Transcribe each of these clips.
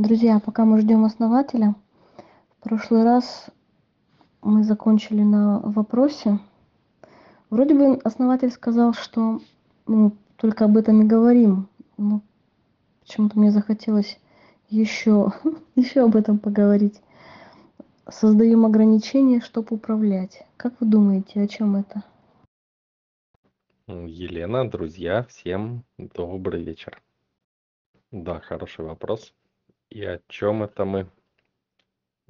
Друзья, пока мы ждем основателя, в прошлый раз мы закончили на вопросе. Вроде бы основатель сказал, что мы только об этом и говорим. Но почему-то мне захотелось еще, еще об этом поговорить. Создаем ограничения, чтобы управлять. Как вы думаете, о чем это? Елена, друзья, всем добрый вечер. Да, хороший вопрос. И о чем это мы?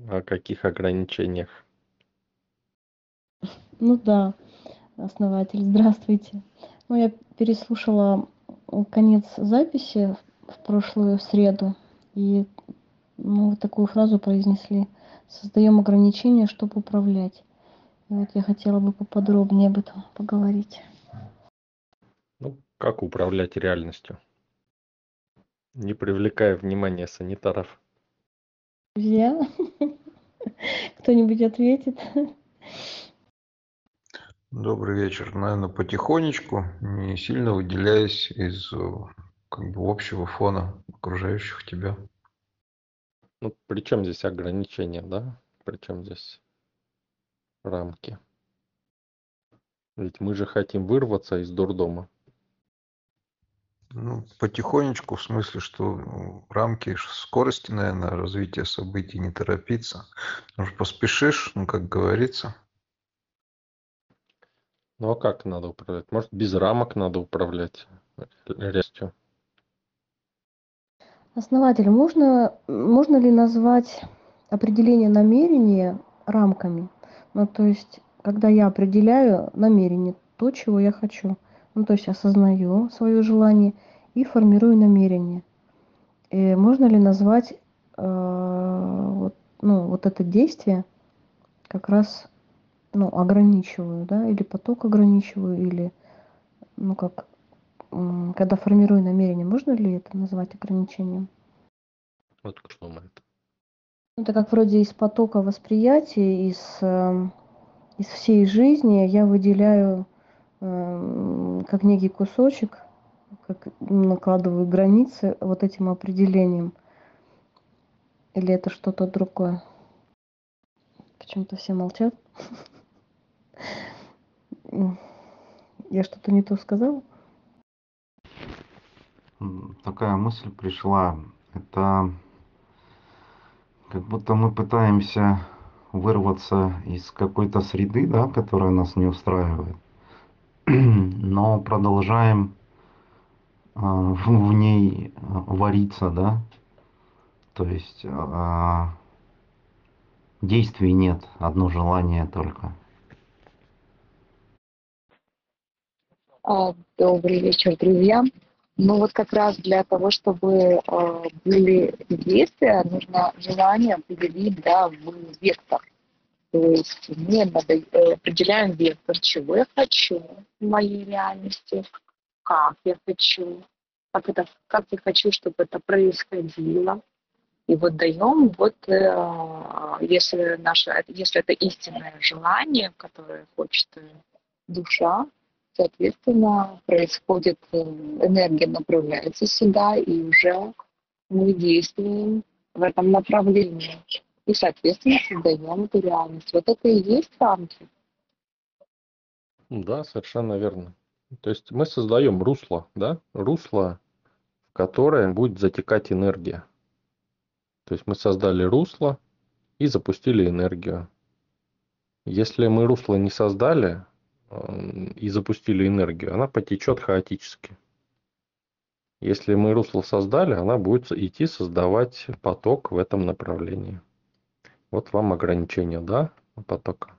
О каких ограничениях? Ну да, основатель, здравствуйте. Ну, я переслушала конец записи в прошлую среду, и ну, вот такую фразу произнесли. Создаем ограничения, чтобы управлять. И вот я хотела бы поподробнее об этом поговорить. Ну, как управлять реальностью? Не привлекая внимания санитаров. Друзья, кто-нибудь ответит? Добрый вечер. Наверное, потихонечку, не сильно выделяясь из как бы общего фона окружающих тебя. Ну, при чем здесь ограничения, да? При чем здесь рамки? Ведь мы же хотим вырваться из дурдома. Ну, потихонечку, в смысле, что ну, рамки скорости, наверное, развития событий не торопиться. Потому что поспешишь, ну, как говорится. Ну, а как надо управлять? Может, без рамок надо управлять резкостью? Основатель, можно, можно ли назвать определение намерения рамками? Ну, то есть, когда я определяю намерение, то, чего я хочу – ну, то есть осознаю свое желание и формирую намерение. И можно ли назвать э, вот, ну, вот это действие как раз ну, ограничиваю, да, или поток ограничиваю, или, ну, как, когда формирую намерение, можно ли это назвать ограничением? Вот кто думает. Это как вроде из потока восприятия, из, э, из всей жизни я выделяю Эм, как некий кусочек, как накладываю границы вот этим определением. Или это что-то другое? Почему-то все молчат. Я что-то не то сказала? Такая мысль пришла. Это как будто мы пытаемся вырваться из какой-то среды, да, которая нас не устраивает но продолжаем а, в ней а, вариться, да, то есть а, действий нет, одно желание только. Добрый вечер, друзья. Ну вот как раз для того, чтобы были действия, нужно желание определить да, в вектор. То есть мы э, определяем вектор, чего я хочу в моей реальности, как я хочу, как, это, как я хочу, чтобы это происходило. И вот даем, вот э, если, наше, если это истинное желание, которое хочет э, душа, соответственно, происходит, энергия направляется сюда, и уже мы действуем в этом направлении и, соответственно, создаем эту реальность. Вот это и есть рамки. Да, совершенно верно. То есть мы создаем русло, да, русло, в которое будет затекать энергия. То есть мы создали русло и запустили энергию. Если мы русло не создали и запустили энергию, она потечет хаотически. Если мы русло создали, она будет идти создавать поток в этом направлении. Вот вам ограничение, да, потока.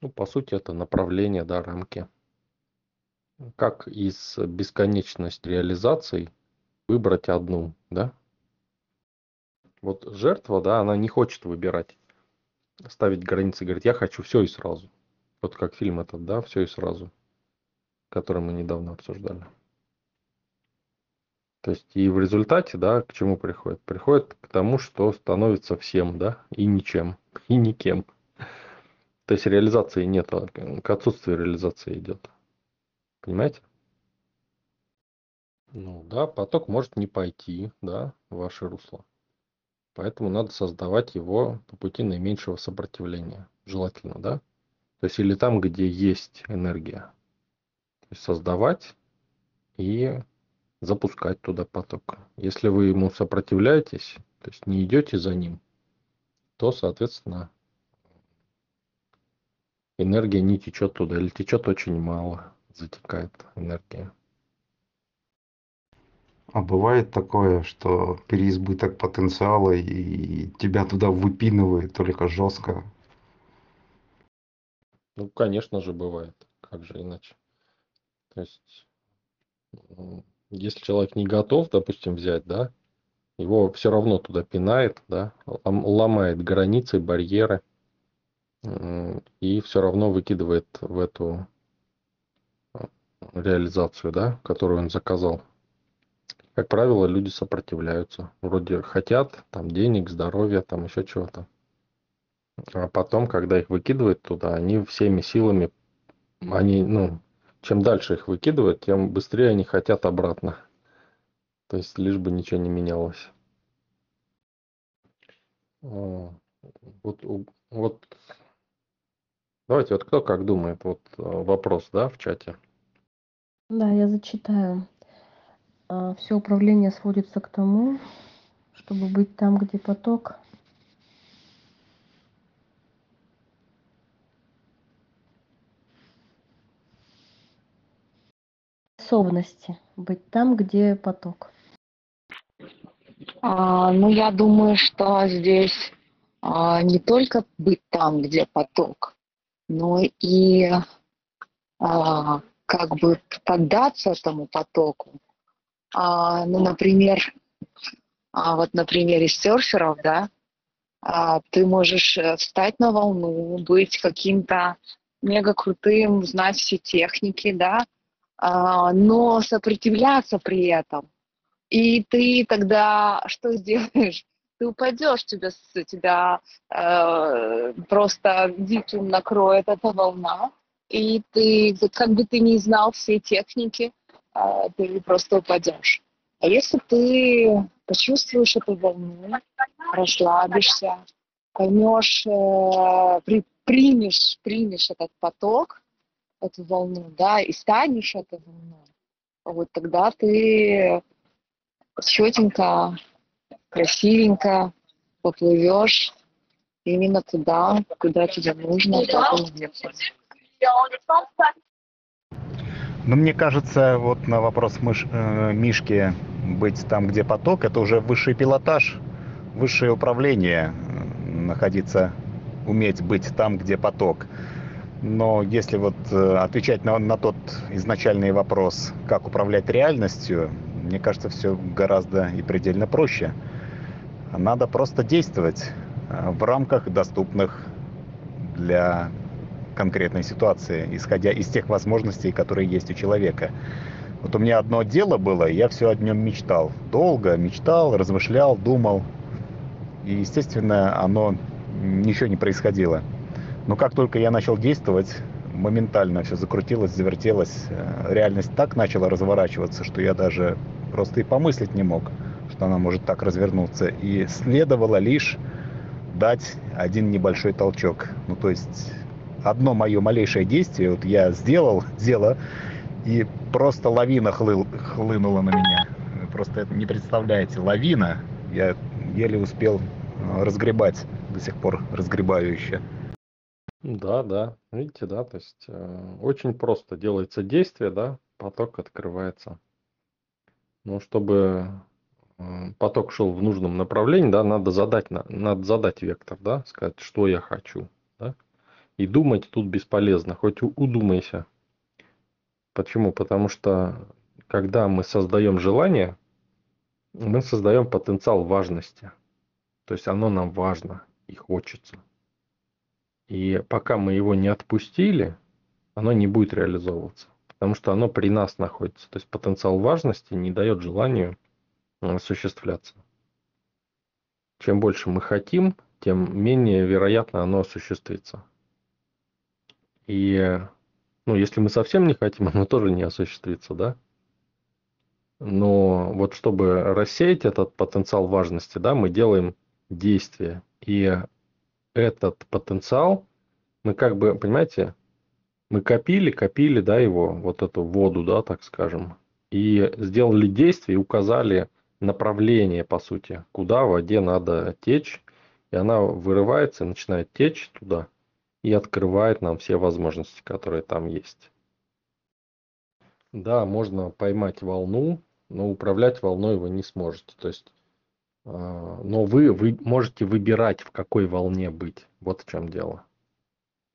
Ну, по сути, это направление, да, рамки. Как из бесконечности реализаций выбрать одну, да? Вот жертва, да, она не хочет выбирать, ставить границы, говорит, я хочу все и сразу. Вот как фильм этот, да, все и сразу, который мы недавно обсуждали. То есть и в результате, да, к чему приходит? Приходит к тому, что становится всем, да, и ничем, и никем. То есть реализации нет, а к отсутствию реализации идет. Понимаете? Ну да, поток может не пойти, да, в ваше русло. Поэтому надо создавать его по пути наименьшего сопротивления. Желательно, да? То есть или там, где есть энергия. То есть создавать и запускать туда поток. Если вы ему сопротивляетесь, то есть не идете за ним, то, соответственно, энергия не течет туда или течет очень мало, затекает энергия. А бывает такое, что переизбыток потенциала и тебя туда выпинывает только жестко. Ну, конечно же, бывает. Как же иначе? То есть, если человек не готов, допустим, взять, да, его все равно туда пинает, да, ломает границы, барьеры и все равно выкидывает в эту а, реализацию, да, которую он заказал. Как правило, люди сопротивляются. Вроде хотят там денег, здоровья, там еще чего-то. А потом, когда их выкидывают туда, они всеми силами, они, ну, чем дальше их выкидывают, тем быстрее они хотят обратно. То есть лишь бы ничего не менялось. Вот, вот давайте, вот кто как думает, вот э, вопрос, да, в чате. Да, я зачитаю. А, все управление сводится к тому, чтобы быть там, где поток. Способности быть там, где поток. А, ну, я думаю, что здесь а, не только быть там, где поток, но и а, как бы поддаться этому потоку, а, ну, например, а, вот на примере серферов, да, а, ты можешь э, встать на волну, быть каким-то мега крутым, знать все техники, да, но сопротивляться при этом. И ты тогда что сделаешь? Ты упадешь, тебя, тебя э, просто диким накроет эта волна, и ты, как бы ты не знал все техники, а, ты просто упадешь. А если ты почувствуешь эту волну, расслабишься, поймешь, э, при, примешь, примешь этот поток, эту волну, да, и станешь этой волной, вот тогда ты четенько, красивенько поплывешь именно туда, куда тебе нужно, в. Ну, мне кажется, вот на вопрос мыш, э, Мишки быть там, где поток, это уже высший пилотаж, высшее управление, э, находиться, уметь быть там, где поток. Но если вот э, отвечать на, на тот изначальный вопрос, как управлять реальностью, мне кажется, все гораздо и предельно проще. Надо просто действовать э, в рамках доступных для конкретной ситуации, исходя из тех возможностей, которые есть у человека. Вот у меня одно дело было, я все о нем мечтал. Долго мечтал, размышлял, думал. И, естественно, оно ничего не происходило. Но как только я начал действовать, моментально все закрутилось, завертелось. Э, реальность так начала разворачиваться, что я даже просто и помыслить не мог, что она может так развернуться. И следовало лишь дать один небольшой толчок. Ну, то есть одно мое малейшее действие, вот я сделал дело, и просто лавина хлы, хлынула на меня. Просто это не представляете, лавина. Я еле успел э, разгребать, до сих пор разгребаю еще. Да, да, видите, да, то есть э, очень просто делается действие, да, поток открывается. Но чтобы э, поток шел в нужном направлении, да, надо задать, надо задать вектор, да, сказать, что я хочу. И думать тут бесполезно, хоть удумайся. Почему? Потому что когда мы создаем желание, мы создаем потенциал важности. То есть оно нам важно и хочется. И пока мы его не отпустили, оно не будет реализовываться. Потому что оно при нас находится. То есть потенциал важности не дает желанию осуществляться. Чем больше мы хотим, тем менее вероятно оно осуществится. И, ну, если мы совсем не хотим, оно тоже не осуществится, да? Но вот чтобы рассеять этот потенциал важности, да, мы делаем действие. И этот потенциал мы как бы, понимаете, мы копили, копили, да, его, вот эту воду, да, так скажем, и сделали действие и указали направление, по сути, куда в воде надо течь, и она вырывается начинает течь туда и открывает нам все возможности, которые там есть. Да, можно поймать волну, но управлять волной вы не сможете. То есть, но вы, вы можете выбирать, в какой волне быть. Вот в чем дело.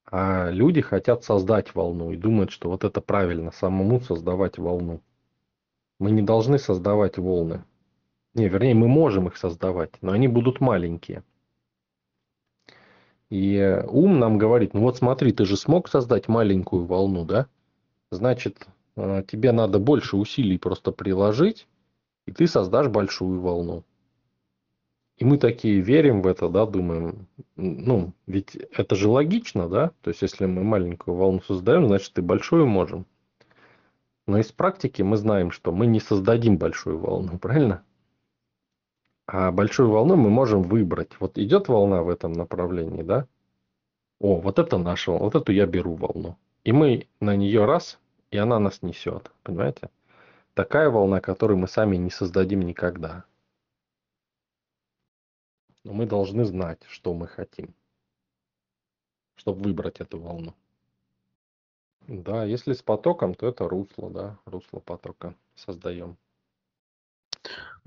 А люди хотят создать волну и думают, что вот это правильно, самому создавать волну. Мы не должны создавать волны. Не, вернее, мы можем их создавать, но они будут маленькие. И ум нам говорит, ну вот смотри, ты же смог создать маленькую волну, да? Значит, э, тебе надо больше усилий просто приложить, и ты создашь большую волну. И мы такие верим в это, да, думаем, ну, ведь это же логично, да? То есть, если мы маленькую волну создаем, значит, и большую можем. Но из практики мы знаем, что мы не создадим большую волну, правильно? А большую волну мы можем выбрать. Вот идет волна в этом направлении, да? О, вот это наша волна, вот эту я беру волну. И мы на нее раз, и она нас несет, понимаете? Такая волна, которую мы сами не создадим никогда. Но мы должны знать, что мы хотим, чтобы выбрать эту волну. Да, если с потоком, то это русло, да, русло потока создаем.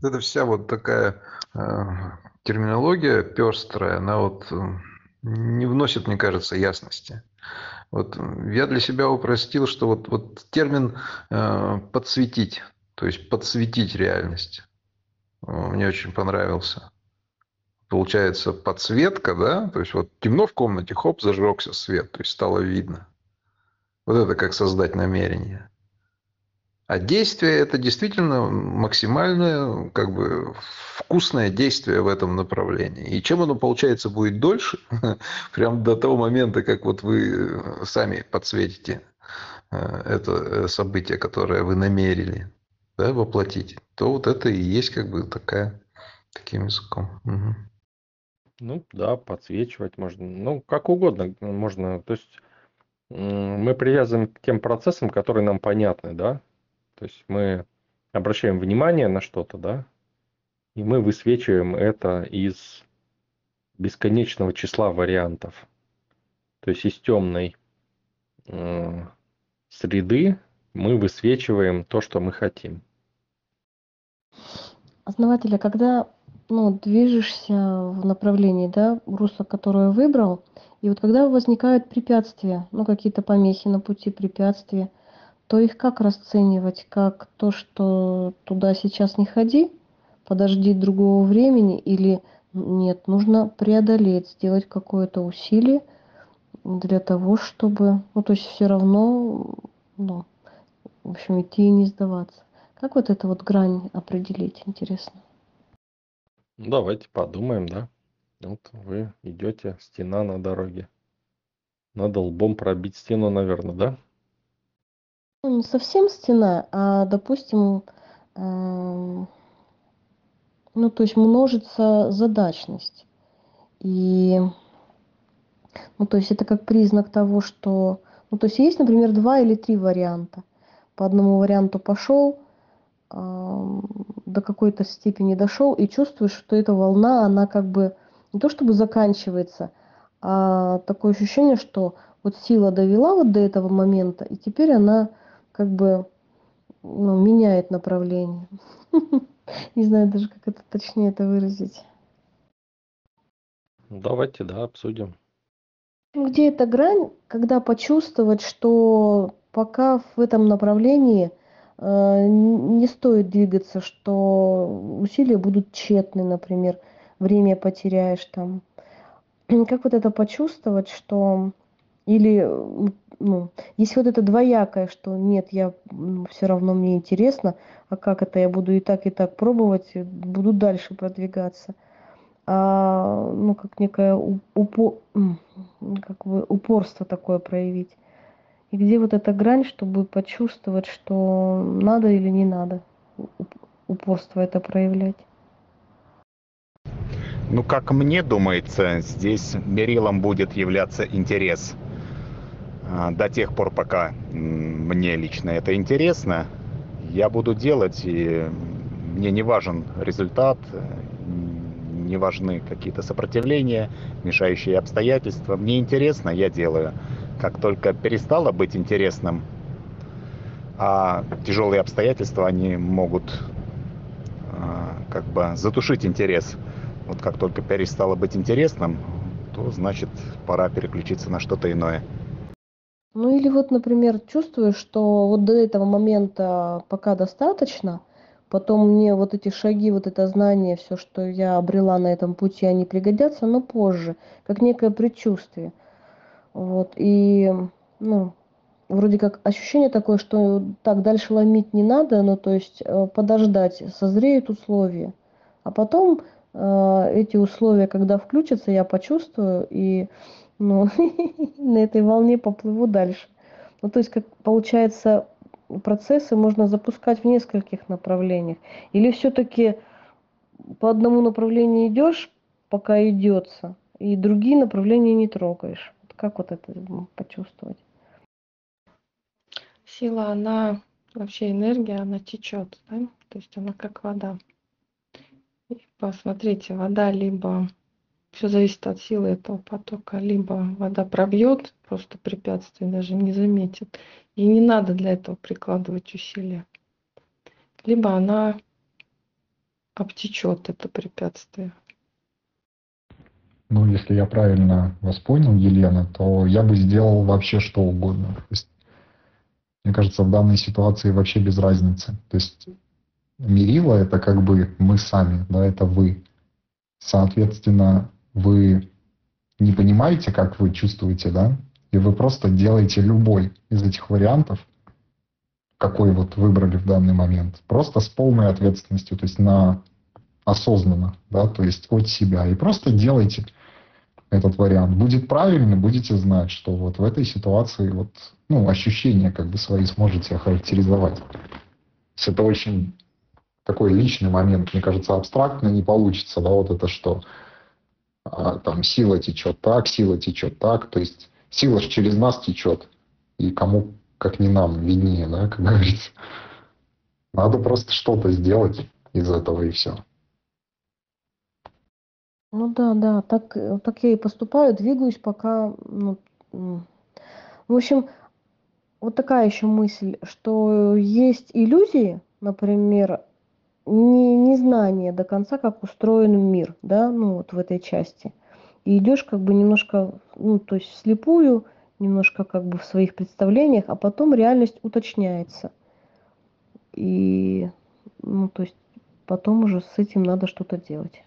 Эта вся вот такая э, терминология пестрая, она вот э, не вносит, мне кажется, ясности. Вот я для себя упростил, что вот, вот термин э, подсветить, то есть подсветить реальность, э, мне очень понравился получается подсветка, да, то есть вот темно в комнате, хоп, зажегся свет, то есть стало видно. Вот это как создать намерение. А действие это действительно максимальное, как бы вкусное действие в этом направлении. И чем оно, получается, будет дольше, прям до того момента, как вот вы сами подсветите э, это э, событие, которое вы намерили да, воплотить, то вот это и есть как бы такая, таким языком. Угу. Ну да, подсвечивать можно. Ну, как угодно можно. То есть мы привязываем к тем процессам, которые нам понятны, да. То есть мы обращаем внимание на что-то, да, и мы высвечиваем это из бесконечного числа вариантов. То есть из темной э, среды мы высвечиваем то, что мы хотим. Основателя, когда ну, движешься в направлении, да, русла, которое выбрал, и вот когда возникают препятствия, ну, какие-то помехи на пути, препятствия, то их как расценивать? Как то, что туда сейчас не ходи, подожди другого времени, или нет, нужно преодолеть, сделать какое-то усилие для того, чтобы, ну, то есть все равно, ну, в общем, идти и не сдаваться. Как вот эту вот грань определить, интересно? Ну, давайте подумаем, да. Вот вы идете, стена на дороге. Надо лбом пробить стену, наверное, да? Ну, не совсем стена, а, допустим, эм, ну, то есть множится задачность. И, ну, то есть это как признак того, что, ну, то есть есть, например, два или три варианта. По одному варианту пошел, до какой-то степени дошел и чувствуешь, что эта волна, она как бы не то чтобы заканчивается, а такое ощущение, что вот сила довела вот до этого момента, и теперь она как бы ну, меняет направление. Не знаю даже, как это точнее это выразить. Ну, давайте, да, обсудим. Где эта грань, когда почувствовать, что пока в этом направлении – не стоит двигаться, что усилия будут тщетны, например, время потеряешь там. Как вот это почувствовать, что или ну, есть вот это двоякое, что нет, я все равно мне интересно, а как это я буду и так, и так пробовать, буду дальше продвигаться. А, ну, как некое упо, как бы упорство такое проявить. И где вот эта грань, чтобы почувствовать, что надо или не надо? уп- упорство это проявлять. Ну, как мне думается, здесь мерилом будет являться интерес. А, До тех пор, пока мне лично это интересно, я буду делать, и мне не важен результат, не важны какие-то сопротивления, мешающие обстоятельства. Мне интересно, я делаю. Как только перестало быть интересным, а тяжелые обстоятельства, они могут а, как бы затушить интерес. Вот как только перестало быть интересным, то значит пора переключиться на что-то иное. Ну или вот, например, чувствую, что вот до этого момента пока достаточно, потом мне вот эти шаги, вот это знание, все, что я обрела на этом пути, они пригодятся, но позже, как некое предчувствие. Вот, и, ну, вроде как ощущение такое, что так дальше ломить не надо, ну, то есть э, подождать, созреют условия, а потом э, эти условия, когда включатся, я почувствую и, ну, на этой волне поплыву дальше. Ну, то есть, как получается, процессы можно запускать в нескольких направлениях. Или все-таки по одному направлению идешь, пока идется, и другие направления не трогаешь. Как вот это почувствовать? Сила, она вообще энергия, она течет, да? То есть она как вода. И посмотрите, вода либо все зависит от силы этого потока, либо вода пробьет просто препятствие, даже не заметит, и не надо для этого прикладывать усилия, либо она обтечет это препятствие. Ну, если я правильно вас понял, Елена, то я бы сделал вообще что угодно. То есть, мне кажется, в данной ситуации вообще без разницы. То есть мерило это как бы мы сами, да, это вы. Соответственно, вы не понимаете, как вы чувствуете, да, и вы просто делаете любой из этих вариантов, какой вот выбрали в данный момент, просто с полной ответственностью, то есть на осознанно, да, то есть от себя. И просто делайте этот вариант. Будет правильно, будете знать, что вот в этой ситуации вот, ну, ощущения как бы свои сможете охарактеризовать. Это очень такой личный момент, мне кажется, абстрактно не получится, да, вот это что а, там сила течет так, сила течет так, то есть сила же через нас течет, и кому, как не нам, виднее, да, как говорится. Надо просто что-то сделать из этого и все. Ну да, да, так, э, так я и поступаю, двигаюсь пока, ну, в общем, вот такая еще мысль, что есть иллюзии, например, не, незнание до конца, как устроен мир, да, ну вот в этой части. И идешь как бы немножко, ну, то есть вслепую, немножко как бы в своих представлениях, а потом реальность уточняется. И, ну, то есть потом уже с этим надо что-то делать.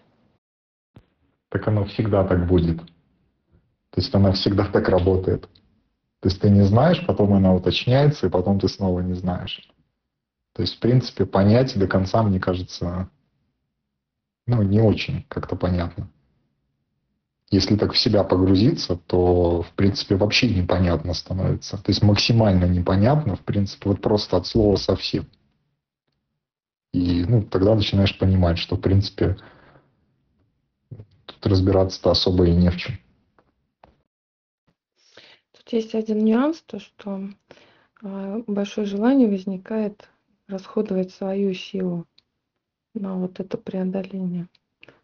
Так оно всегда так будет. То есть она всегда так работает. То есть ты не знаешь, потом она уточняется, и потом ты снова не знаешь. То есть, в принципе, понять до конца, мне кажется, ну, не очень как-то понятно. Если так в себя погрузиться, то, в принципе, вообще непонятно становится. То есть максимально непонятно, в принципе, вот просто от слова совсем. И ну, тогда начинаешь понимать, что, в принципе, тут разбираться-то особо и не в чем. Тут есть один нюанс, то что а, большое желание возникает расходовать свою силу на вот это преодоление.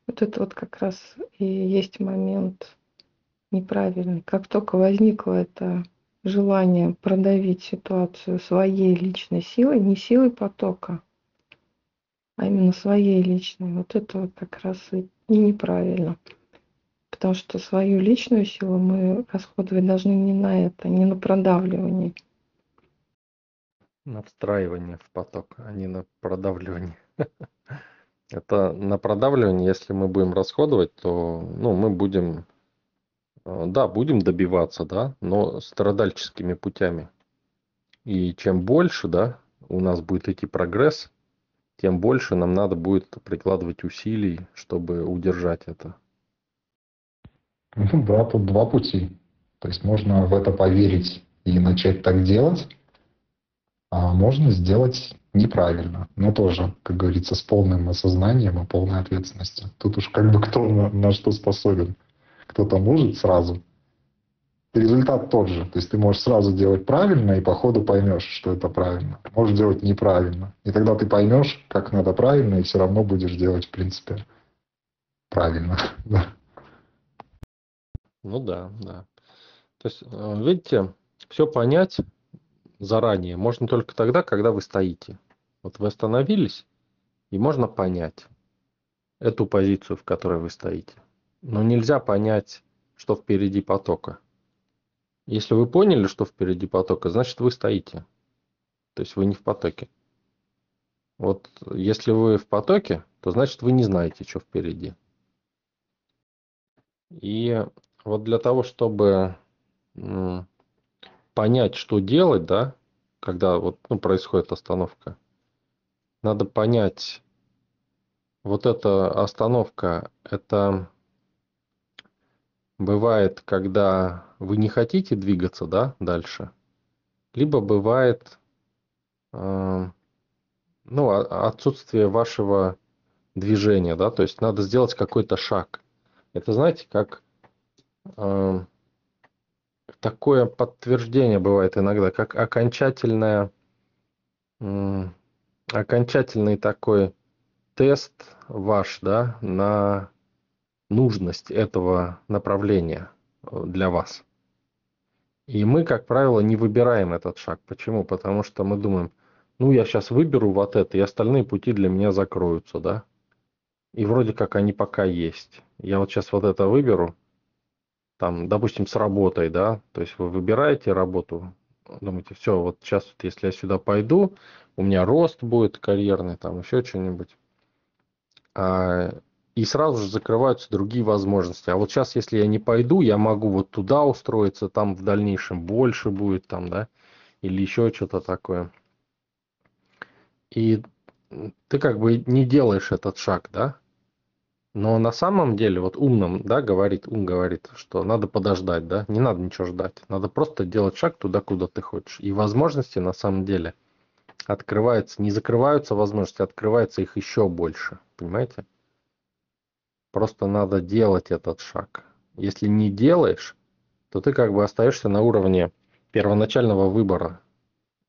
Вот это вот как раз и есть момент неправильный. Как только возникло это желание продавить ситуацию своей личной силой, не силой потока, а именно своей личной, вот это вот как раз и и неправильно. Потому что свою личную силу мы расходовать должны не на это, не на продавливание. На встраивание в поток, а не на продавливание. Это на продавливание, если мы будем расходовать, то ну, мы будем, э, да, будем добиваться, да, но страдальческими путями. И чем больше, да, у нас будет идти прогресс, тем больше нам надо будет прикладывать усилий, чтобы удержать это. Ну да, тут два пути. То есть можно в это поверить и начать так делать, а можно сделать неправильно, но тоже, как говорится, с полным осознанием и полной ответственностью. Тут уж как бы кто на, на что способен. Кто-то может сразу. Результат тот же. То есть ты можешь сразу делать правильно, и по ходу поймешь, что это правильно. Можешь делать неправильно. И тогда ты поймешь, как надо правильно, и все равно будешь делать, в принципе, правильно. Ну да, да. То есть, э, видите, все понять заранее можно только тогда, когда вы стоите. Вот вы остановились, и можно понять эту позицию, в которой вы стоите. Но нельзя понять, что впереди потока. Если вы поняли, что впереди потока, значит вы стоите. То есть вы не в потоке. Вот если вы в потоке, то значит вы не знаете, что впереди. И вот для того, чтобы понять, что делать, да, когда вот ну, происходит остановка, надо понять, вот эта остановка, это бывает, когда вы не хотите двигаться, да, дальше, либо бывает, э, ну, отсутствие вашего движения, да, то есть надо сделать какой-то шаг. Это знаете, как э, такое подтверждение бывает иногда, как окончательное, окончательный такой тест ваш, да, на нужность этого направления э, для вас. И мы, как правило, не выбираем этот шаг. Почему? Потому что мы думаем, ну, я сейчас выберу вот это, и остальные пути для меня закроются, да. И вроде как они пока есть. Я вот сейчас вот это выберу, там, допустим, с работой, да, то есть вы выбираете работу, думаете, все, вот сейчас, вот, если я сюда пойду, у меня рост будет карьерный, там еще что-нибудь. А, и сразу же закрываются другие возможности. А вот сейчас, если я не пойду, я могу вот туда устроиться, там в дальнейшем больше будет, там, да, или еще что-то такое. И ты как бы не делаешь этот шаг, да, но на самом деле, вот умным, да, говорит, ум говорит, что надо подождать, да, не надо ничего ждать. Надо просто делать шаг туда, куда ты хочешь. И возможности на самом деле открываются, не закрываются возможности, открывается их еще больше, понимаете? Просто надо делать этот шаг. Если не делаешь, то ты как бы остаешься на уровне первоначального выбора.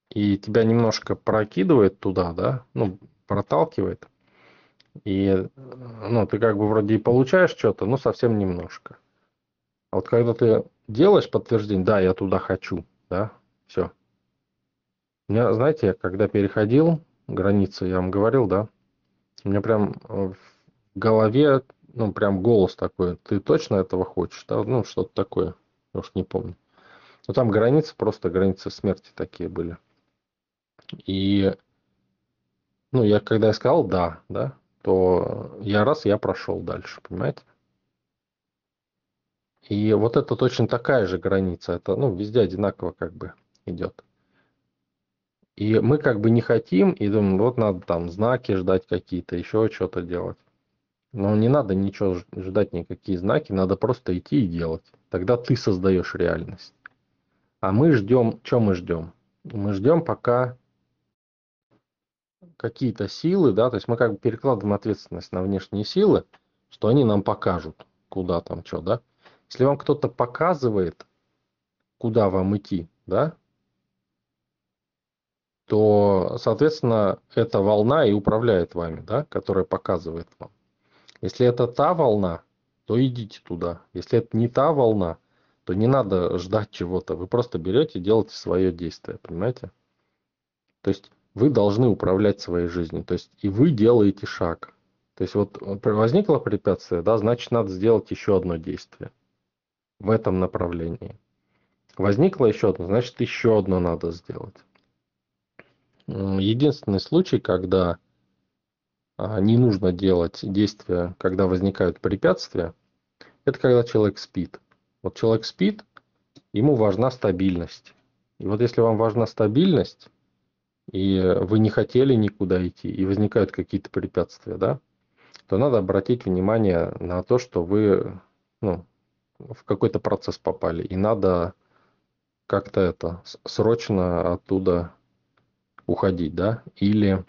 И тебя немножко прокидывает туда, да, ну, проталкивает – и ну, ты как бы вроде и получаешь что-то, но совсем немножко. А вот когда ты делаешь подтверждение, да, я туда хочу, да, все. У меня, знаете, когда переходил границы, я вам говорил, да, у меня прям в голове, ну, прям голос такой, ты точно этого хочешь, да, ну, что-то такое, уж не помню. Но там границы, просто границы смерти такие были. И, ну, я когда я сказал да, да, то я раз, я прошел дальше, понимаете? И вот это точно такая же граница, это ну, везде одинаково как бы идет. И мы как бы не хотим, и думаем, вот надо там знаки ждать какие-то, еще что-то делать. Но не надо ничего ждать, никакие знаки, надо просто идти и делать. Тогда ты создаешь реальность. А мы ждем, что мы ждем? Мы ждем, пока какие-то силы, да, то есть мы как бы перекладываем ответственность на внешние силы, что они нам покажут, куда там что, да. Если вам кто-то показывает, куда вам идти, да, то, соответственно, эта волна и управляет вами, да, которая показывает вам. Если это та волна, то идите туда. Если это не та волна, то не надо ждать чего-то. Вы просто берете и делаете свое действие, понимаете? То есть вы должны управлять своей жизнью. То есть и вы делаете шаг. То есть вот возникло препятствие, да, значит надо сделать еще одно действие в этом направлении. Возникло еще одно, значит еще одно надо сделать. Единственный случай, когда не нужно делать действия, когда возникают препятствия, это когда человек спит. Вот человек спит, ему важна стабильность. И вот если вам важна стабильность, и вы не хотели никуда идти, и возникают какие-то препятствия, да, то надо обратить внимание на то, что вы ну, в какой-то процесс попали, и надо как-то это срочно оттуда уходить, да, или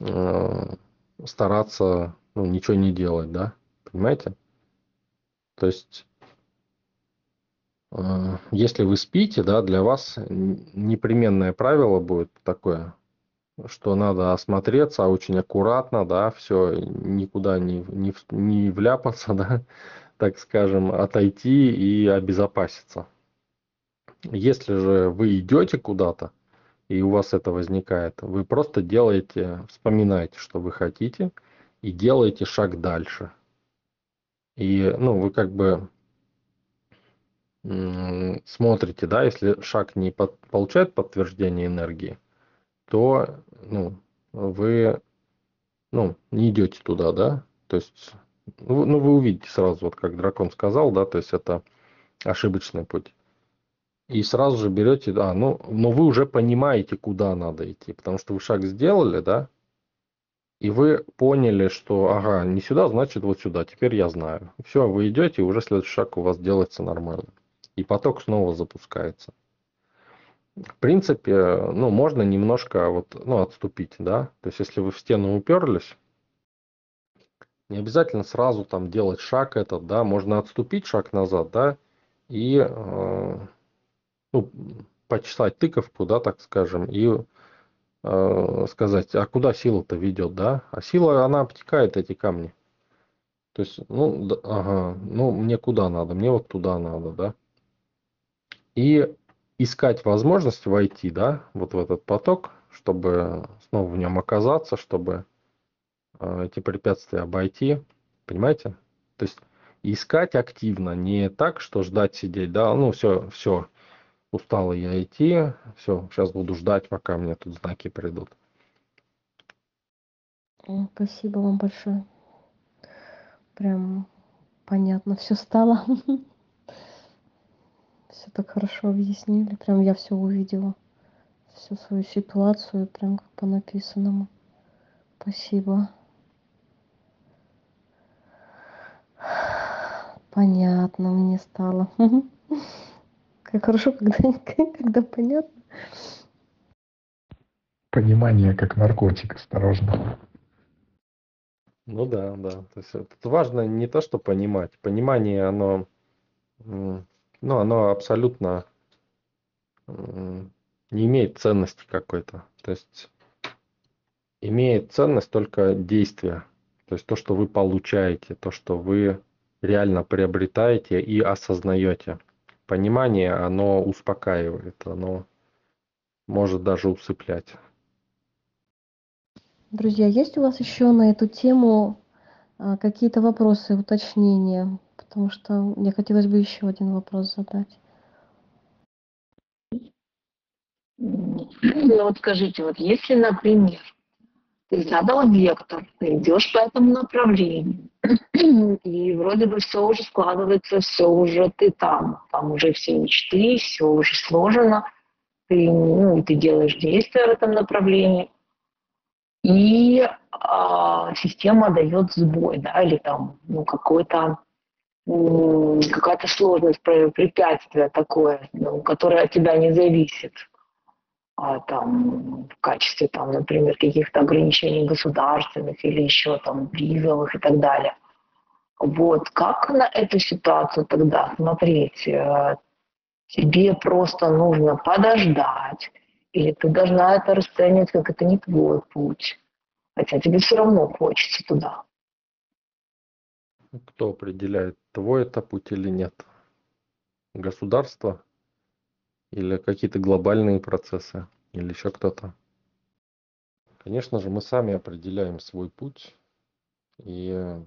э, стараться ну, ничего не делать, да, понимаете? То есть, э, если вы спите, да, для вас непременное правило будет такое, что надо осмотреться очень аккуратно, да, все, никуда не, не, не вляпаться, да, так скажем, отойти и обезопаситься. Если же вы идете куда-то, и у вас это возникает, вы просто делаете, вспоминаете, что вы хотите, и делаете шаг дальше. И, ну, вы как бы смотрите, да, если шаг не под, получает подтверждение энергии, то, ну, вы, ну, не идете туда, да, то есть, ну, ну, вы увидите сразу, вот как дракон сказал, да, то есть это ошибочный путь. И сразу же берете, да, ну, но вы уже понимаете, куда надо идти, потому что вы шаг сделали, да, и вы поняли, что, ага, не сюда, значит вот сюда, теперь я знаю. Все, вы идете, уже следующий шаг у вас делается нормально. И поток снова запускается. В принципе, ну, можно немножко вот, ну, отступить, да. То есть, если вы в стену уперлись, не обязательно сразу там делать шаг этот, да, можно отступить шаг назад, да, и э, ну, почесать тыковку, да, так скажем, и э, сказать, а куда сила-то ведет, да? А сила, она обтекает эти камни. То есть, ну, да, ага, ну, мне куда надо? Мне вот туда надо, да? И искать возможность войти, да, вот в этот поток, чтобы снова в нем оказаться, чтобы э, эти препятствия обойти, понимаете? То есть искать активно, не так, что ждать сидеть, да, ну все, все, устал я идти, все, сейчас буду ждать, пока мне тут знаки придут. Спасибо вам большое. Прям понятно все стало. Все так хорошо объяснили. Прям я все увидела. Всю свою ситуацию, прям как по написанному. Спасибо. Понятно мне стало. Как хорошо, когда, когда понятно. Понимание как наркотик, осторожно. Ну да, да. То есть тут важно не то, что понимать. Понимание, оно, ну, оно абсолютно не имеет ценности какой-то. То есть имеет ценность только действие. То есть то, что вы получаете, то, что вы реально приобретаете и осознаете понимание, оно успокаивает, оно может даже усыплять. Друзья, есть у вас еще на эту тему а, какие-то вопросы, уточнения? Потому что мне хотелось бы еще один вопрос задать. Ну вот скажите, вот если, например, задал вектор, ты идешь по этому направлению, и вроде бы все уже складывается, все уже ты там, там уже все мечты, все уже сложено, ты, ну, ты делаешь действия в этом направлении, и а, система дает сбой, да, или там, ну, какой-то какая-то сложность, препятствие такое, ну, которое от тебя не зависит а, там, в качестве, там, например, каких-то ограничений государственных или еще там визовых и так далее. Вот, как на эту ситуацию тогда смотреть? Э, тебе просто нужно подождать, или ты должна это расценивать, как это не твой путь, хотя тебе все равно хочется туда. Кто определяет, твой это путь или нет? Государство? Или какие-то глобальные процессы? Или еще кто-то? Конечно же, мы сами определяем свой путь. И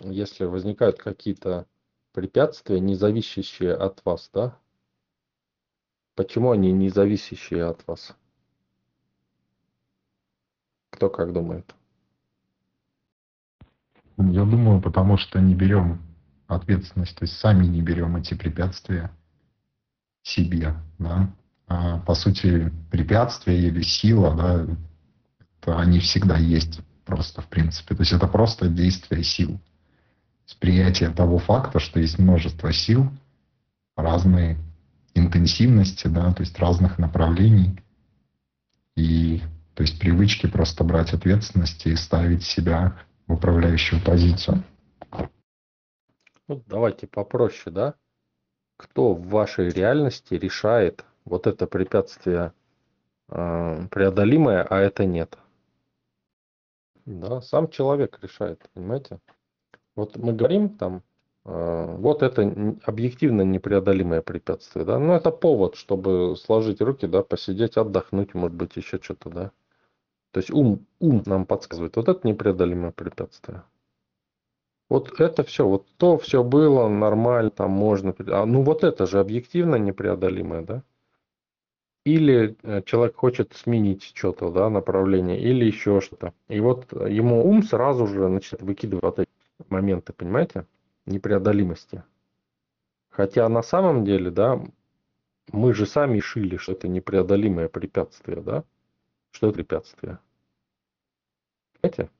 если возникают какие-то препятствия, не зависящие от вас, да? Почему они не зависящие от вас? Кто как думает? Я думаю, потому что не берем ответственность, то есть сами не берем эти препятствия себе, да. А, по сути, препятствия или сила, да, то они всегда есть просто, в принципе. То есть это просто действие сил. Восприятие того факта, что есть множество сил, разные интенсивности, да, то есть разных направлений. и то есть привычки просто брать ответственность и ставить себя в управляющую позицию. Ну, давайте попроще, да? Кто в вашей реальности решает вот это препятствие э, преодолимое, а это нет? Да, сам человек решает, понимаете? Вот мы говорим там, э, вот это объективно непреодолимое препятствие, да? Ну, это повод, чтобы сложить руки, да, посидеть, отдохнуть, может быть, еще что-то, да? То есть ум, ум нам подсказывает, вот это непреодолимое препятствие. Вот это все, вот то все было нормально, там можно. А, ну вот это же объективно непреодолимое, да? Или э, человек хочет сменить что-то, да, направление, или еще что-то. И вот ему ум сразу же начинает выкидывать вот эти моменты, понимаете, непреодолимости. Хотя на самом деле, да, мы же сами шили, что это непреодолимое препятствие, да? Что это препятствие? Понимаете?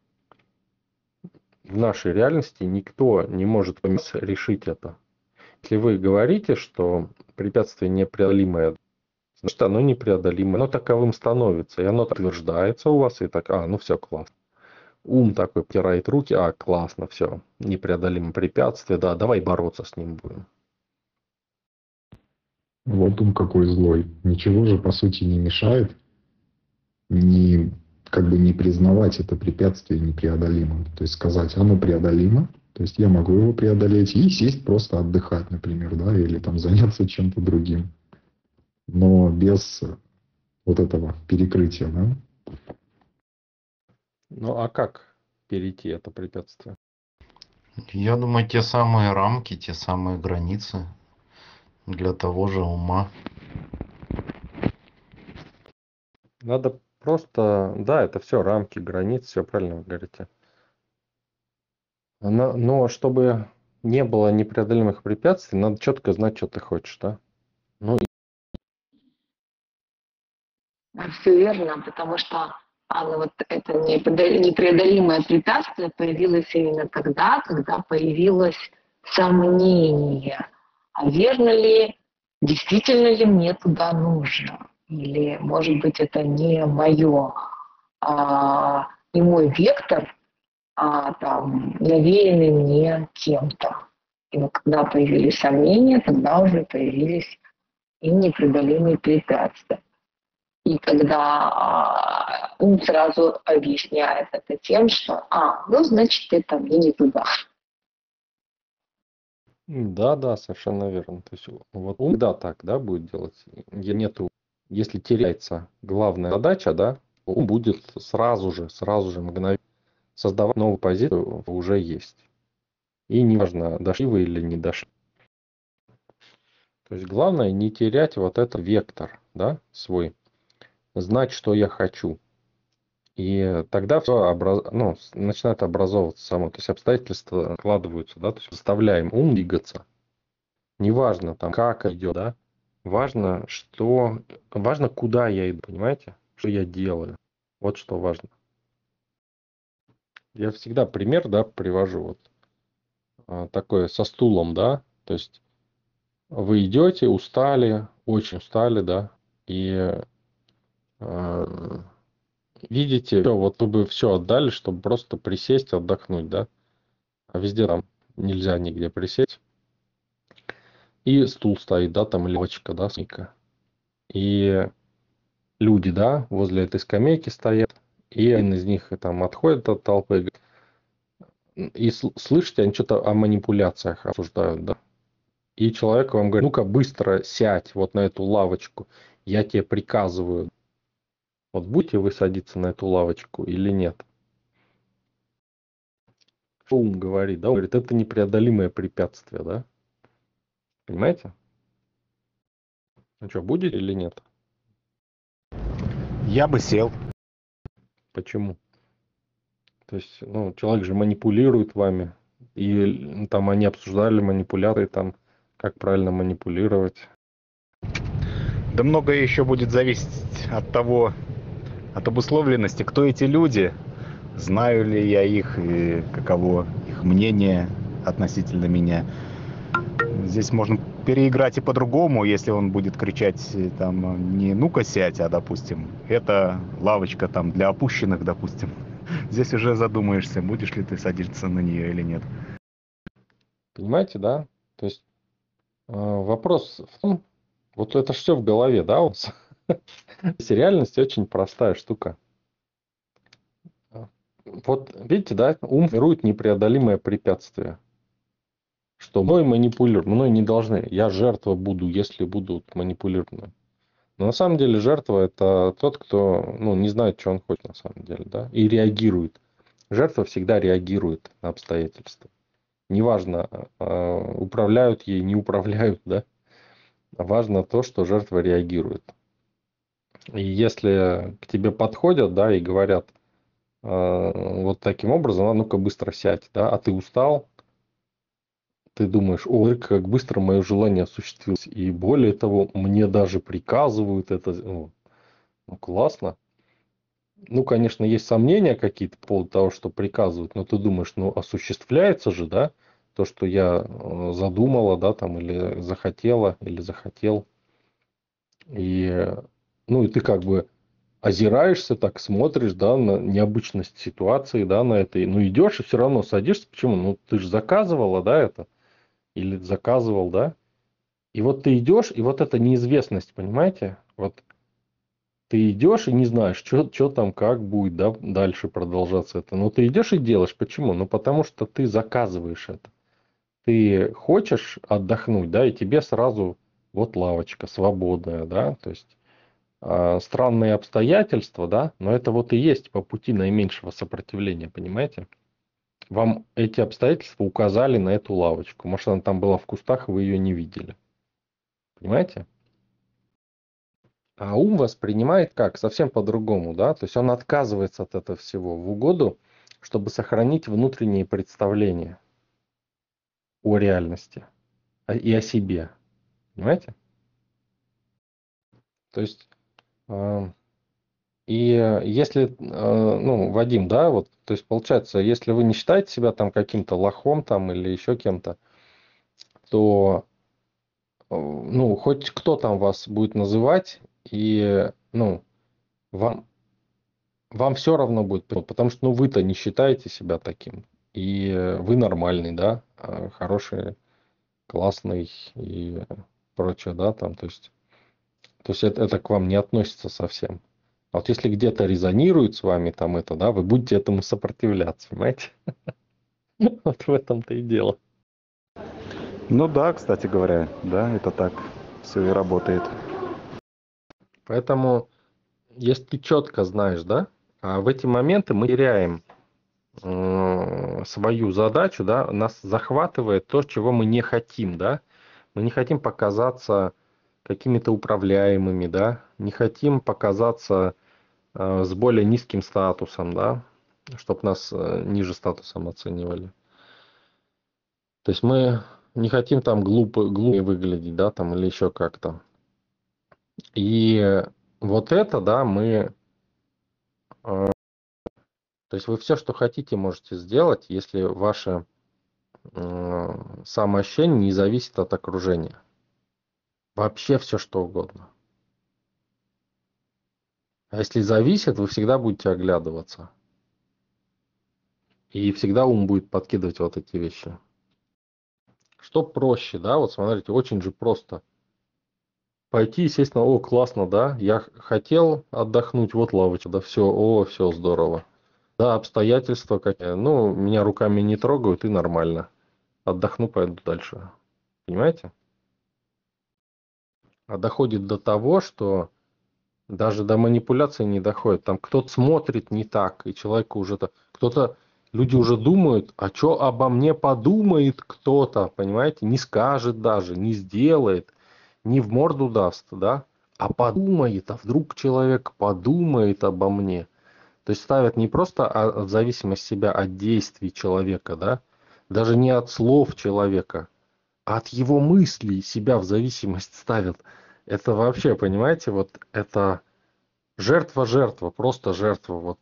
В нашей реальности никто не может решить это. Если вы говорите, что препятствие непреодолимое, значит оно непреодолимое, оно таковым становится, и оно утверждается у вас, и так, а, ну все, классно. Ум такой потирает руки, а, классно, все, непреодолимое препятствие, да, давай бороться с ним будем. Вот ум какой злой. Ничего же, по сути, не мешает. Не как бы не признавать это препятствие непреодолимым. То есть сказать, оно преодолимо, то есть я могу его преодолеть и сесть просто отдыхать, например, да, или там заняться чем-то другим. Но без вот этого перекрытия, да. Ну а как перейти это препятствие? Я думаю, те самые рамки, те самые границы для того же ума. Надо Просто, да, это все рамки, границы, все правильно вы говорите. Но, но чтобы не было непреодолимых препятствий, надо четко знать, что ты хочешь, да? Ну, все верно, потому что Анна, вот это непреодолимое препятствие появилось именно тогда, когда появилось сомнение, а верно ли, действительно ли мне туда нужно или, может быть, это не мое, а, не мой вектор, а там навеянный мне кем-то. И вот когда появились сомнения, тогда уже появились и непреодолимые препятствия. И когда а, ум сразу объясняет это тем, что, а, ну, значит, это мне не туда. Да, да, совершенно верно. То есть вот ум, да, так, да, будет делать. Нету если теряется главная задача, да, он будет сразу же, сразу же мгновенно создавать новую позицию уже есть. И неважно, дошли вы или не дошли. То есть главное не терять вот этот вектор, да, свой. Знать, что я хочу. И тогда все образ... ну, начинает образовываться само. То есть обстоятельства складываются, да, то есть заставляем ум двигаться. Неважно там, как идет, да, Важно, что... Важно, куда я иду, понимаете? Что я делаю. Вот что важно. Я всегда пример, да, привожу. Вот а, такое со стулом, да. То есть вы идете, устали, очень устали, да, и э, видите, все, вот вы бы все отдали, чтобы просто присесть, отдохнуть, да. А везде там нельзя нигде присесть. И стул стоит, да, там левочка, да, скамейка. И люди, да, возле этой скамейки стоят. И один из них там отходит от толпы. И слышите, они что-то о манипуляциях обсуждают, да. И человек вам говорит, ну-ка быстро сядь вот на эту лавочку, я тебе приказываю. Вот будете вы садиться на эту лавочку или нет? Ум говорит, да, он говорит, это непреодолимое препятствие, да. Понимаете? Ну что, будет или нет? Я бы сел. Почему? То есть, ну, человек же манипулирует вами. И там они обсуждали манипуляции, там, как правильно манипулировать. Да многое еще будет зависеть от того, от обусловленности, кто эти люди, знаю ли я их и каково их мнение относительно меня здесь можно переиграть и по-другому, если он будет кричать э, там не «ну-ка сядь», а, допустим, это лавочка там для опущенных, допустим. Здесь уже задумаешься, будешь ли ты садиться на нее или нет. Понимаете, да? То есть э, вопрос в том, вот это все в голове, да, у вас? Реальность очень простая штука. Вот видите, да, ум формирует непреодолимое препятствие. Что мной манипулируют, мной не должны. Я жертва буду, если будут манипулированы. Но на самом деле жертва это тот, кто ну, не знает, что он хочет на самом деле, да, и реагирует. Жертва всегда реагирует на обстоятельства. Неважно, э, управляют ей, не управляют, да. Важно то, что жертва реагирует. И если к тебе подходят, да, и говорят э, вот таким образом, а ну-ка быстро сядь, да, а ты устал, ты думаешь, о, как быстро мое желание осуществилось. И более того, мне даже приказывают это. Ну, ну классно. Ну, конечно, есть сомнения какие-то по поводу того, что приказывают, но ты думаешь, ну, осуществляется же, да, то, что я э, задумала, да, там, или захотела, или захотел. И, ну, и ты как бы озираешься, так смотришь, да, на необычность ситуации, да, на этой, ну, идешь и все равно садишься, почему? Ну, ты же заказывала, да, это или заказывал, да? И вот ты идешь, и вот эта неизвестность, понимаете? Вот ты идешь и не знаешь, что, что там, как будет да, дальше продолжаться это. Но ты идешь и делаешь. Почему? Ну, потому что ты заказываешь это. Ты хочешь отдохнуть, да, и тебе сразу вот лавочка свободная, да, то есть э, странные обстоятельства, да, но это вот и есть по пути наименьшего сопротивления, понимаете? Вам эти обстоятельства указали на эту лавочку. Может, она там была в кустах, вы ее не видели. Понимаете? А ум воспринимает как? Совсем по-другому, да? То есть он отказывается от этого всего в угоду, чтобы сохранить внутренние представления о реальности и о себе. Понимаете? То есть и если, э, ну, Вадим, да, вот, то есть получается, если вы не считаете себя там каким-то лохом там или еще кем-то, то, э, ну, хоть кто там вас будет называть, и, ну, вам, вам все равно будет, потому что, ну, вы-то не считаете себя таким, и вы нормальный, да, а хороший, классный и прочее, да, там, то есть, то есть это, это к вам не относится совсем. А вот если где-то резонирует с вами там это, да, вы будете этому сопротивляться, понимаете? Вот в этом-то и дело. Ну да, кстати говоря, да, это так все и работает. Поэтому, если ты четко знаешь, да, а в эти моменты мы теряем свою задачу, да, нас захватывает то, чего мы не хотим, да. Мы не хотим показаться какими-то управляемыми, да, не хотим показаться э, с более низким статусом, да, чтобы нас э, ниже статусом оценивали. То есть мы не хотим там глупо, глупо выглядеть, да, там или еще как-то. И вот это, да, мы... Э, то есть вы все, что хотите, можете сделать, если ваше э, самоощущение не зависит от окружения. Вообще все что угодно. А если зависит, вы всегда будете оглядываться. И всегда ум будет подкидывать вот эти вещи. Что проще, да? Вот смотрите, очень же просто. Пойти, естественно, о, классно, да? Я хотел отдохнуть, вот лавочка, да, все, о, все здорово. Да, обстоятельства какие. Ну, меня руками не трогают и нормально. Отдохну, пойду дальше. Понимаете? а доходит до того, что даже до манипуляции не доходит. Там кто-то смотрит не так, и человеку уже то кто-то люди уже думают, а что обо мне подумает кто-то, понимаете, не скажет даже, не сделает, не в морду даст, да, а подумает, а вдруг человек подумает обо мне. То есть ставят не просто от зависимость себя от действий человека, да, даже не от слов человека, от его мыслей себя в зависимость ставят. Это вообще, понимаете, вот это жертва-жертва, просто жертва. Вот.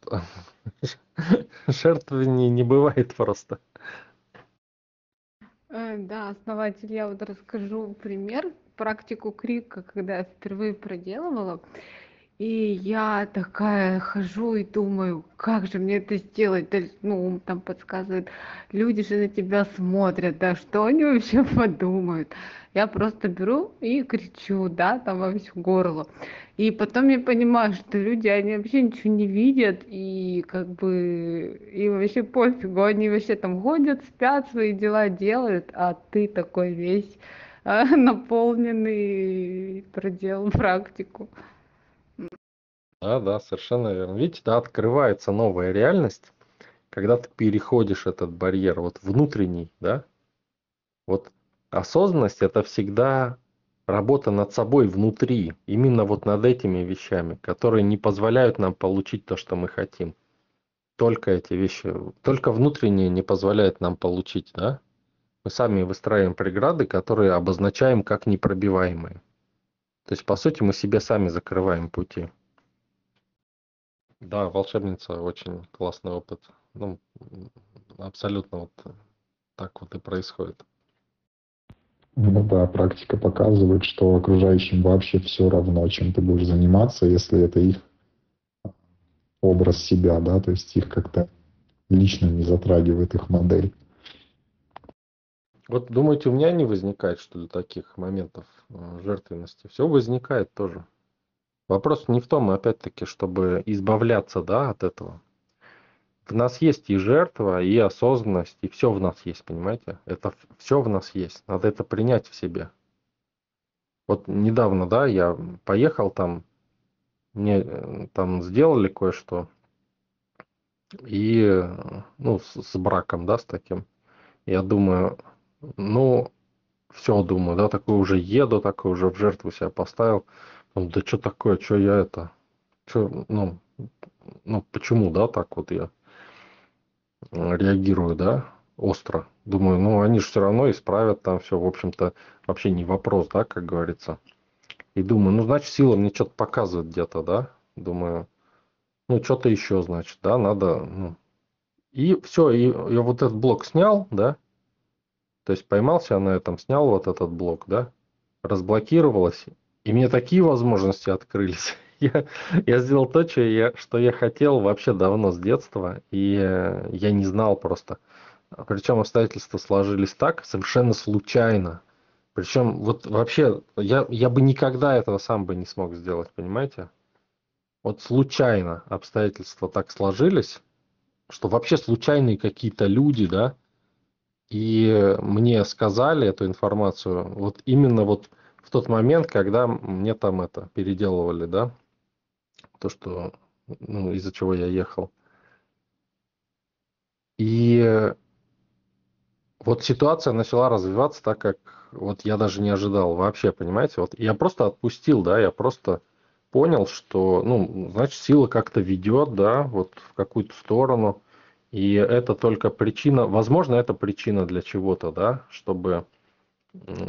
Жертвы не, не бывает просто. Э, Да, основатель, я вот расскажу пример, практику крика, когда я впервые проделывала. И я такая хожу и думаю, как же мне это сделать? Есть, ну, ум там подсказывает, люди же на тебя смотрят, да, что они вообще подумают? Я просто беру и кричу, да, там во всё горло. И потом я понимаю, что люди, они вообще ничего не видят, и как бы им вообще пофигу, они вообще там ходят, спят, свои дела делают, а ты такой весь а, наполненный, проделал практику. Да, да, совершенно верно. Видите, да, открывается новая реальность, когда ты переходишь этот барьер, вот внутренний, да. Вот осознанность это всегда работа над собой внутри, именно вот над этими вещами, которые не позволяют нам получить то, что мы хотим. Только эти вещи, только внутреннее не позволяет нам получить, да. Мы сами выстраиваем преграды, которые обозначаем как непробиваемые. То есть, по сути, мы себе сами закрываем пути. Да, волшебница очень классный опыт. Ну, абсолютно вот так вот и происходит. Ну да, практика показывает, что окружающим вообще все равно, чем ты будешь заниматься, если это их образ себя, да, то есть их как-то лично не затрагивает их модель. Вот думаете, у меня не возникает, что ли, таких моментов э, жертвенности? Все возникает тоже. Вопрос не в том, опять-таки, чтобы избавляться, да, от этого. В нас есть и жертва, и осознанность, и все в нас есть, понимаете? Это все в нас есть. Надо это принять в себе. Вот недавно, да, я поехал там, мне э, там сделали кое-что, и, ну, с, с браком, да, с таким. Я думаю, ну, все, думаю, да, такой уже еду, такой уже в жертву себя поставил. Ну, да что такое, что я это, что, ну, ну, почему, да, так вот я реагирую, да, остро. Думаю, ну, они же все равно исправят там все, в общем-то, вообще не вопрос, да, как говорится. И думаю, ну, значит, сила мне что-то показывает где-то, да. Думаю, ну, что-то еще, значит, да, надо, ну. И все, и я вот этот блок снял, да, то есть поймался на этом, снял вот этот блок, да, разблокировалось, и мне такие возможности открылись. Я, я сделал то, что я, что я хотел вообще давно с детства, и э, я не знал просто. Причем обстоятельства сложились так, совершенно случайно. Причем вот вообще я, я бы никогда этого сам бы не смог сделать, понимаете? Вот случайно обстоятельства так сложились, что вообще случайные какие-то люди, да, и мне сказали эту информацию вот именно вот в тот момент, когда мне там это переделывали, да, то, что, ну, из-за чего я ехал. И вот ситуация начала развиваться так, как вот я даже не ожидал вообще, понимаете? Вот я просто отпустил, да, я просто понял, что, ну, значит, сила как-то ведет, да, вот в какую-то сторону. И это только причина, возможно, это причина для чего-то, да, чтобы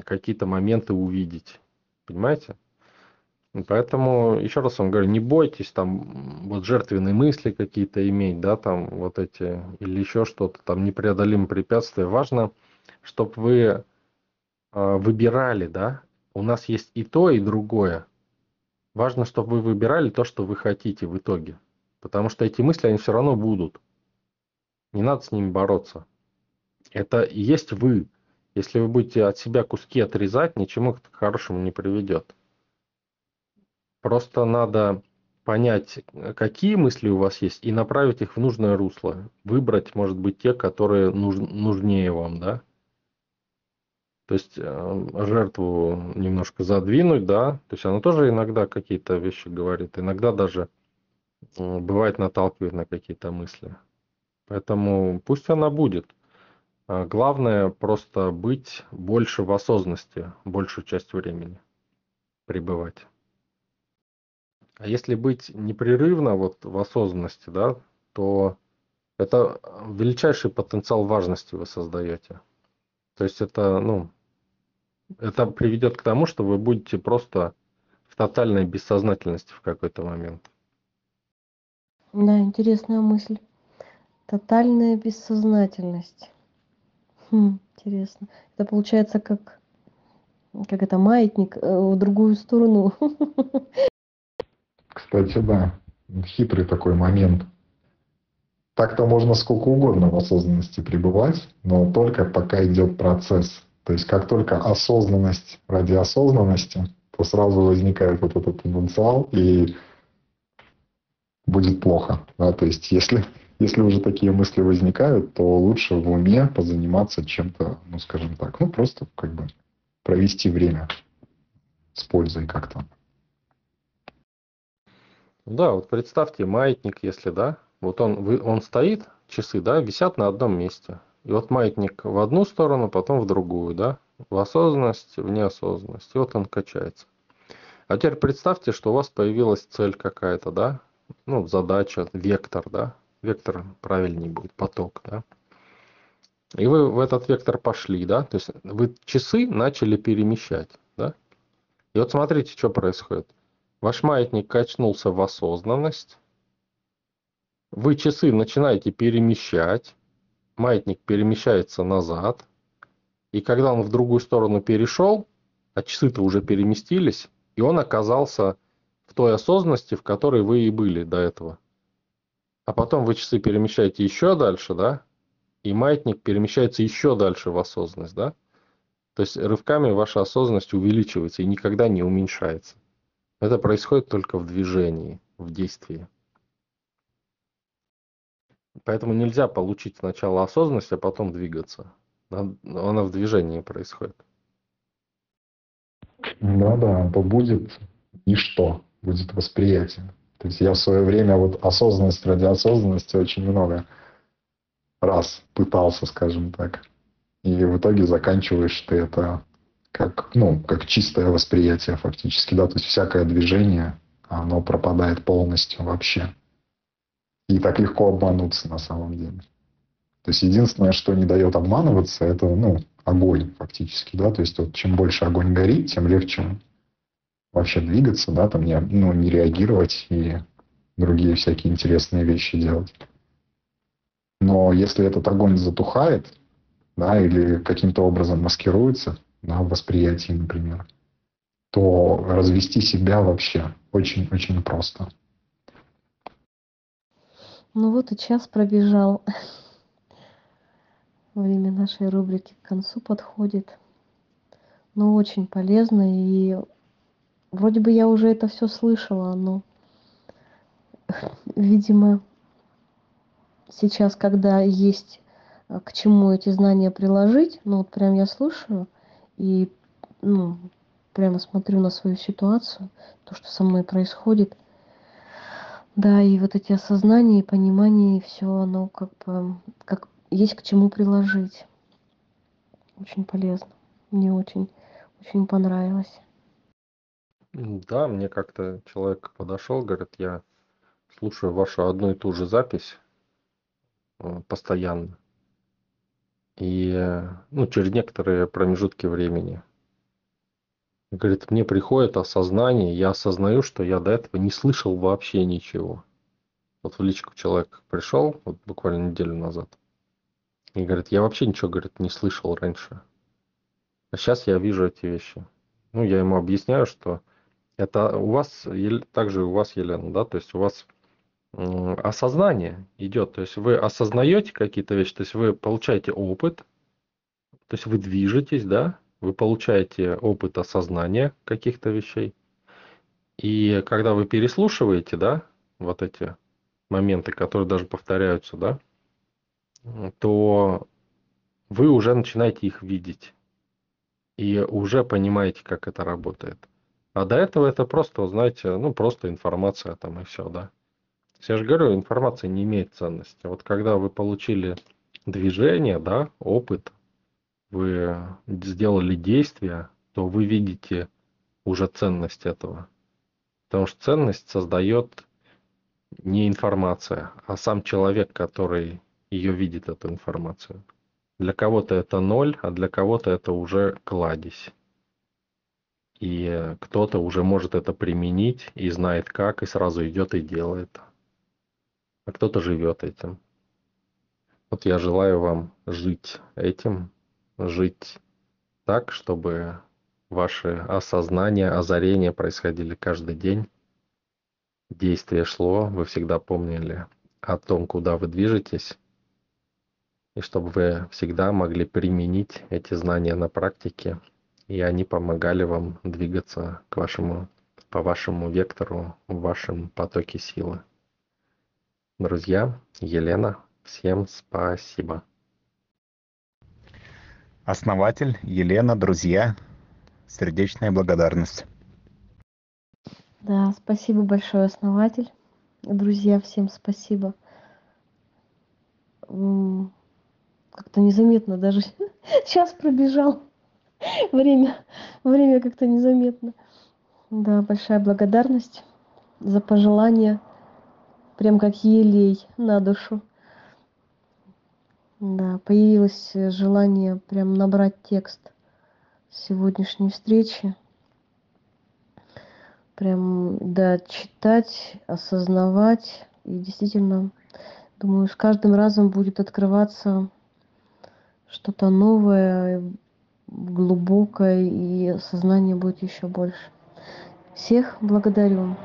какие-то моменты увидеть. Понимаете? Поэтому, еще раз вам говорю, не бойтесь там вот жертвенные мысли какие-то иметь, да, там вот эти, или еще что-то, там непреодолимые препятствия. Важно, чтобы вы э, выбирали, да, у нас есть и то, и другое. Важно, чтобы вы выбирали то, что вы хотите в итоге. Потому что эти мысли, они все равно будут. Не надо с ними бороться. Это и есть вы. Если вы будете от себя куски отрезать, ничему к хорошему не приведет. Просто надо понять, какие мысли у вас есть, и направить их в нужное русло. Выбрать, может быть, те, которые нуж, нужнее вам, да. То есть э, жертву немножко задвинуть, да. То есть она тоже иногда какие-то вещи говорит, иногда даже э, бывает наталкивает на какие-то мысли. Поэтому пусть она будет. А главное просто быть больше в осознанности, большую часть времени пребывать. А если быть непрерывно вот в осознанности, да, то это величайший потенциал важности вы создаете. То есть это, ну, это приведет к тому, что вы будете просто в тотальной бессознательности в какой-то момент. Да, интересная мысль. Тотальная бессознательность. Хм, интересно. Это получается как, как это, маятник э, в другую сторону. Кстати, да, хитрый такой момент. Так-то можно сколько угодно в осознанности пребывать, но только пока идет процесс. То есть как только осознанность ради осознанности, то сразу возникает вот этот потенциал и будет плохо. Да? То есть если, если уже такие мысли возникают, то лучше в уме позаниматься чем-то, ну скажем так, ну просто как бы провести время с пользой как-то. Да, вот представьте маятник, если, да, вот он, вы, он стоит, часы, да, висят на одном месте. И вот маятник в одну сторону, потом в другую, да, в осознанность, в неосознанность. И вот он качается. А теперь представьте, что у вас появилась цель какая-то, да, ну, задача, вектор, да, вектор правильнее будет, поток, да. И вы в этот вектор пошли, да, то есть вы часы начали перемещать, да. И вот смотрите, что происходит. Ваш маятник качнулся в осознанность. Вы часы начинаете перемещать. Маятник перемещается назад. И когда он в другую сторону перешел, а часы-то уже переместились, и он оказался в той осознанности, в которой вы и были до этого. А потом вы часы перемещаете еще дальше, да? И маятник перемещается еще дальше в осознанность, да? То есть рывками ваша осознанность увеличивается и никогда не уменьшается. Это происходит только в движении, в действии. Поэтому нельзя получить сначала осознанность, а потом двигаться. Она в движении происходит. Да-да, то будет ничто, будет восприятие. То есть я в свое время вот осознанность ради осознанности очень много раз пытался, скажем так. И в итоге заканчиваешь ты это как, ну, как чистое восприятие фактически, да, то есть всякое движение, оно пропадает полностью вообще. И так легко обмануться на самом деле. То есть единственное, что не дает обманываться, это, ну, огонь фактически, да, то есть вот чем больше огонь горит, тем легче вообще двигаться, да, там не, ну, не реагировать и другие всякие интересные вещи делать. Но если этот огонь затухает, да, или каким-то образом маскируется, на восприятии, например, то развести себя вообще очень-очень просто. Ну вот и час пробежал. Время нашей рубрики к концу подходит. Но очень полезно и вроде бы я уже это все слышала, но видимо сейчас, когда есть э, к чему эти знания приложить, ну вот прям я слушаю, и ну, прямо смотрю на свою ситуацию, то, что со мной происходит. Да, и вот эти осознания и понимания, и все оно как бы, как есть к чему приложить. Очень полезно. Мне очень, очень понравилось. Да, мне как-то человек подошел, говорит, я слушаю вашу одну и ту же запись э, постоянно. И ну, через некоторые промежутки времени. Говорит, мне приходит осознание, я осознаю, что я до этого не слышал вообще ничего. Вот в личку человек пришел, вот буквально неделю назад, и говорит, я вообще ничего, говорит, не слышал раньше. А сейчас я вижу эти вещи. Ну, я ему объясняю, что это у вас, также у вас, Елена, да, то есть у вас осознание идет. То есть вы осознаете какие-то вещи, то есть вы получаете опыт, то есть вы движетесь, да, вы получаете опыт осознания каких-то вещей. И когда вы переслушиваете, да, вот эти моменты, которые даже повторяются, да, то вы уже начинаете их видеть. И уже понимаете, как это работает. А до этого это просто, знаете, ну, просто информация там и все, да. Я же говорю, информация не имеет ценности. Вот когда вы получили движение, да, опыт, вы сделали действие, то вы видите уже ценность этого. Потому что ценность создает не информация, а сам человек, который ее видит, эту информацию. Для кого-то это ноль, а для кого-то это уже кладезь. И кто-то уже может это применить и знает как, и сразу идет и делает а кто-то живет этим. Вот я желаю вам жить этим жить так, чтобы ваши осознания, озарения происходили каждый день. Действие шло, вы всегда помнили о том, куда вы движетесь, и чтобы вы всегда могли применить эти знания на практике, и они помогали вам двигаться к вашему, по вашему вектору, в вашем потоке силы. Друзья, Елена, всем спасибо. Основатель, Елена, друзья, сердечная благодарность. Да, спасибо большое, основатель. Друзья, всем спасибо. Как-то незаметно даже час пробежал. Время, время как-то незаметно. Да, большая благодарность за пожелания. Прям как елей на душу. Да, появилось желание прям набрать текст сегодняшней встречи. Прям, да, читать, осознавать. И действительно, думаю, с каждым разом будет открываться что-то новое, глубокое, и сознание будет еще больше. Всех благодарю.